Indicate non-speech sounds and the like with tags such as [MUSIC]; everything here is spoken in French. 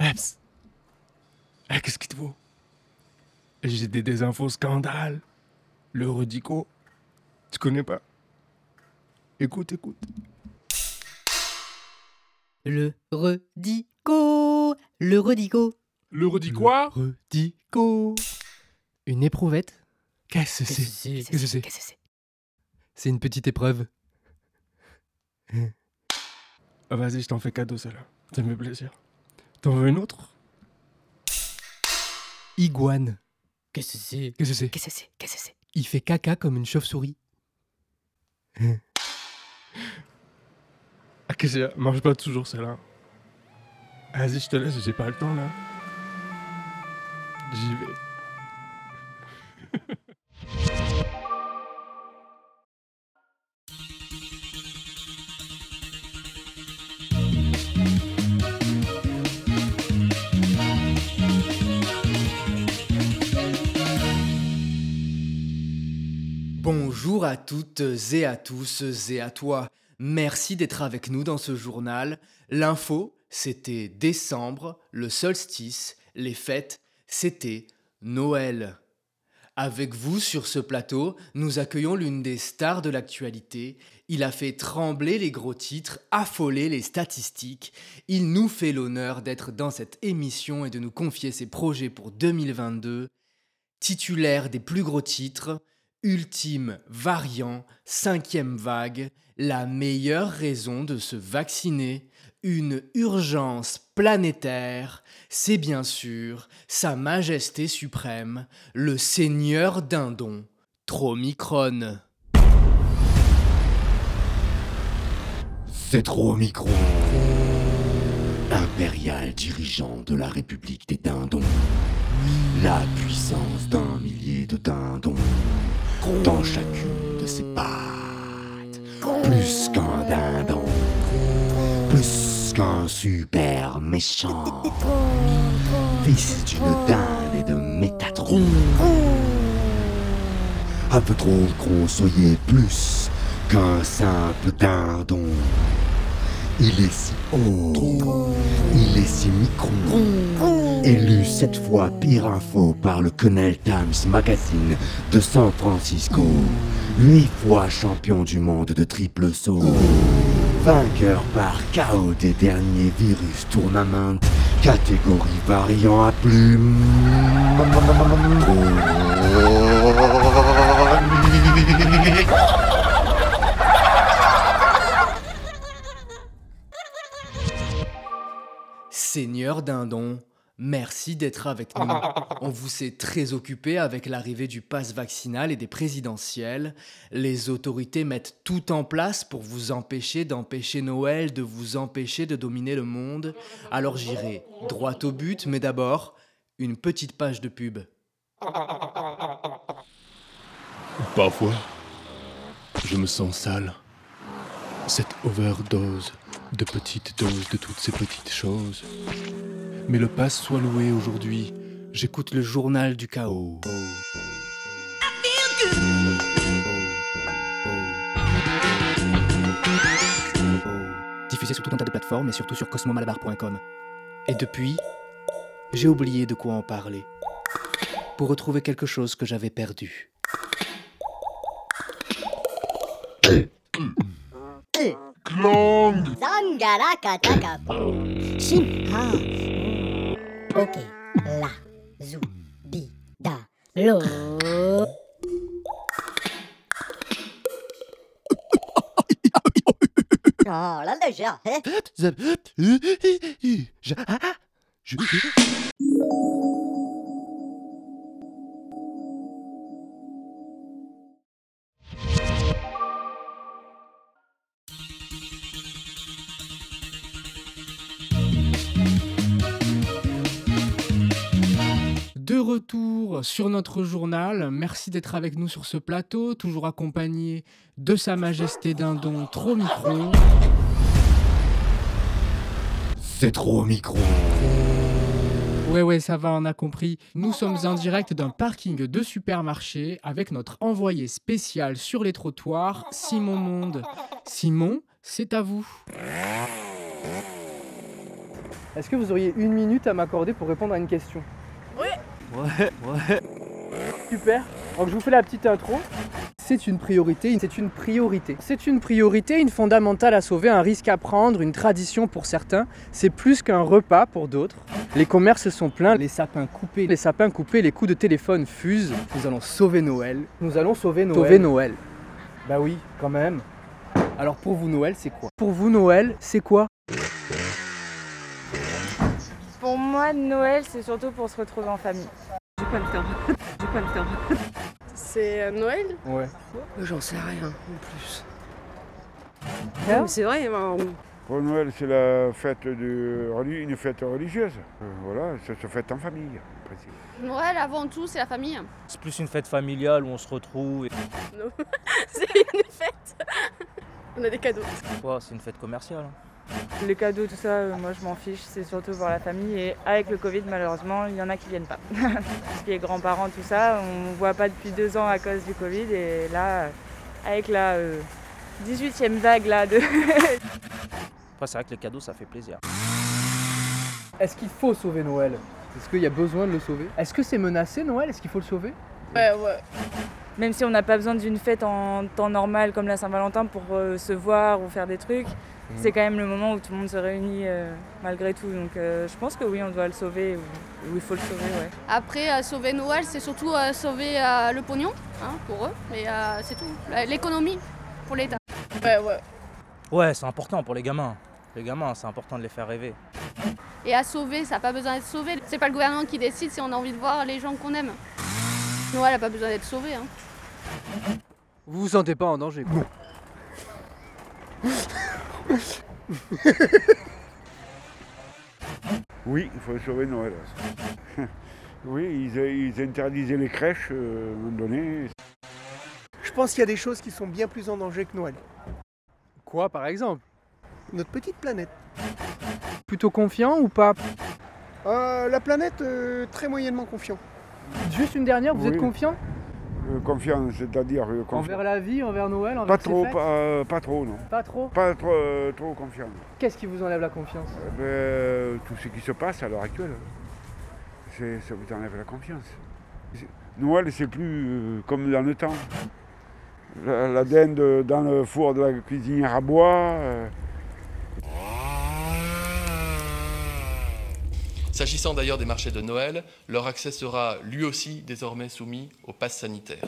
Eh, psst. Eh, qu'est-ce qu'il te faut J'ai des, des infos scandales. Le Redico. Tu connais pas? Écoute, écoute. Le redico, le redico, Le Redicoire redico. Une éprouvette? Qu'est-ce que c'est? Qu'est-ce que c'est? Qu'est-ce que c'est? C'est une petite épreuve. Ah, Vas-y, je t'en fais cadeau, celle-là. Ça me fait plaisir. T'en veux une autre? Iguane. Qu'est-ce que c'est? Qu'est-ce que c'est? Qu'est-ce que c'est? Qu'est-ce que c'est? Il fait caca comme une chauve-souris. ah, qu'est-ce que c'est? Mange pas toujours celle-là. Vas-y, je te laisse, j'ai pas le temps là. J'y vais. À toutes et à tous et à toi. Merci d'être avec nous dans ce journal. L'info, c'était décembre, le solstice, les fêtes, c'était Noël. Avec vous sur ce plateau, nous accueillons l'une des stars de l'actualité. Il a fait trembler les gros titres, affoler les statistiques. Il nous fait l'honneur d'être dans cette émission et de nous confier ses projets pour 2022. Titulaire des plus gros titres, ultime variant, cinquième vague, la meilleure raison de se vacciner, une urgence planétaire, c'est bien sûr Sa Majesté suprême, le Seigneur Dindon, Tromicron. C'est trop micro. Impérial dirigeant de la République des dindons. La puissance d'un millier de dindons. Dans chacune de ses pattes. Plus qu'un dindon. Plus qu'un super méchant. Fils d'une dinde et de Métatron. Un peu trop gros, soyez plus qu'un simple dindon. Il est si haut, il est si micron. Élu cette fois pire info par le Connell Times Magazine de San Francisco. Huit fois champion du monde de triple saut. Vainqueur par KO des derniers virus tournament. Catégorie variant à plume. Seigneur Dindon, merci d'être avec nous. [LAUGHS] On vous sait très occupé avec l'arrivée du pass vaccinal et des présidentielles. Les autorités mettent tout en place pour vous empêcher d'empêcher Noël, de vous empêcher de dominer le monde. Alors j'irai droit au but, mais d'abord, une petite page de pub. Parfois, je me sens sale. Cette overdose de petites doses de toutes ces petites choses. Mais le pass soit loué aujourd'hui. J'écoute le journal du chaos. Diffusé sur tout un tas de plateformes et surtout sur cosmomalabar.com. Et depuis, j'ai oublié de quoi en parler. Pour retrouver quelque chose que j'avais perdu. Zangarakataka. Shinha. Ok. La. Zu. Bi. Da. Lo. [LAUGHS] Oh, là déjà. Retour sur notre journal, merci d'être avec nous sur ce plateau, toujours accompagné de Sa Majesté Dindon Tromicron. C'est trop micro. Ouais, ouais, ça va, on a compris. Nous sommes en direct d'un parking de supermarché avec notre envoyé spécial sur les trottoirs, Simon Monde. Simon, c'est à vous. Est-ce que vous auriez une minute à m'accorder pour répondre à une question? Ouais, ouais. Super. Donc je vous fais la petite intro. C'est une priorité, c'est une priorité. C'est une priorité, une fondamentale à sauver, un risque à prendre, une tradition pour certains. C'est plus qu'un repas pour d'autres. Les commerces sont pleins, les sapins coupés, les sapins coupés, les coups de téléphone fusent. Nous allons sauver Noël. Nous allons sauver Noël. Sauver Noël. Bah oui, quand même. Alors pour vous Noël, c'est quoi? Pour vous Noël, c'est quoi? Pour moi, Noël, c'est surtout pour se retrouver en famille. J'ai pas le temps. [LAUGHS] J'ai pas le temps. C'est euh, Noël? Ouais. J'en sais rien en plus. Ah. Mais c'est vrai, ben, Pour Noël, c'est la fête de, une fête religieuse. Euh, voilà, ça se fête en famille. en principe. Noël, avant tout, c'est la famille. C'est plus une fête familiale où on se retrouve. Et... [LAUGHS] c'est une fête. On a des cadeaux. C'est une fête commerciale. Les cadeaux, tout ça, euh, moi je m'en fiche, c'est surtout pour la famille. Et avec le Covid, malheureusement, il y en a qui viennent pas. [LAUGHS] Parce que les grands-parents, tout ça, on voit pas depuis deux ans à cause du Covid. Et là, euh, avec la euh, 18e vague là, de. [LAUGHS] Après, c'est vrai que les cadeaux, ça fait plaisir. Est-ce qu'il faut sauver Noël? Est-ce qu'il y a besoin de le sauver? Est-ce que c'est menacé Noël? Est-ce qu'il faut le sauver? Ouais, ouais. Même si on n'a pas besoin d'une fête en temps normal comme la Saint-Valentin pour euh, se voir ou faire des trucs, c'est quand même le moment où tout le monde se réunit euh, malgré tout. Donc euh, je pense que oui, on doit le sauver ou, ou il faut le sauver, ouais. Après, euh, sauver Noël, c'est surtout euh, sauver euh, le pognon hein, pour eux. Mais euh, c'est tout. L'économie pour l'État. Ouais, ouais. Ouais, c'est important pour les gamins. Les gamins, c'est important de les faire rêver. Et à sauver, ça n'a pas besoin d'être sauvé. C'est pas le gouvernement qui décide si on a envie de voir les gens qu'on aime. Noël n'a pas besoin d'être sauvé. Hein. Vous vous sentez pas en danger quoi. [LAUGHS] [LAUGHS] Oui, il faut sauver Noël. [LAUGHS] oui, ils, ils interdisaient les crèches euh, à un moment donné. Je pense qu'il y a des choses qui sont bien plus en danger que Noël. Quoi par exemple? Notre petite planète. Plutôt confiant ou pas? Euh, la planète, euh, très moyennement confiant. Juste une dernière, vous Oui. êtes confiant? Euh, confiance, c'est-à-dire euh, Envers la vie, envers Noël, envers Pas trop, pas, euh, pas trop, non. Pas trop Pas trop, euh, trop confiant. Qu'est-ce qui vous enlève la confiance? Euh, ben, tout ce qui se passe à l'heure actuelle, ça vous enlève la confiance. Noël, c'est plus comme dans le temps. La, la dinde dans le four de la cuisinière à bois. S'agissant d'ailleurs des marchés de Noël, leur accès sera lui aussi désormais soumis au pass sanitaire.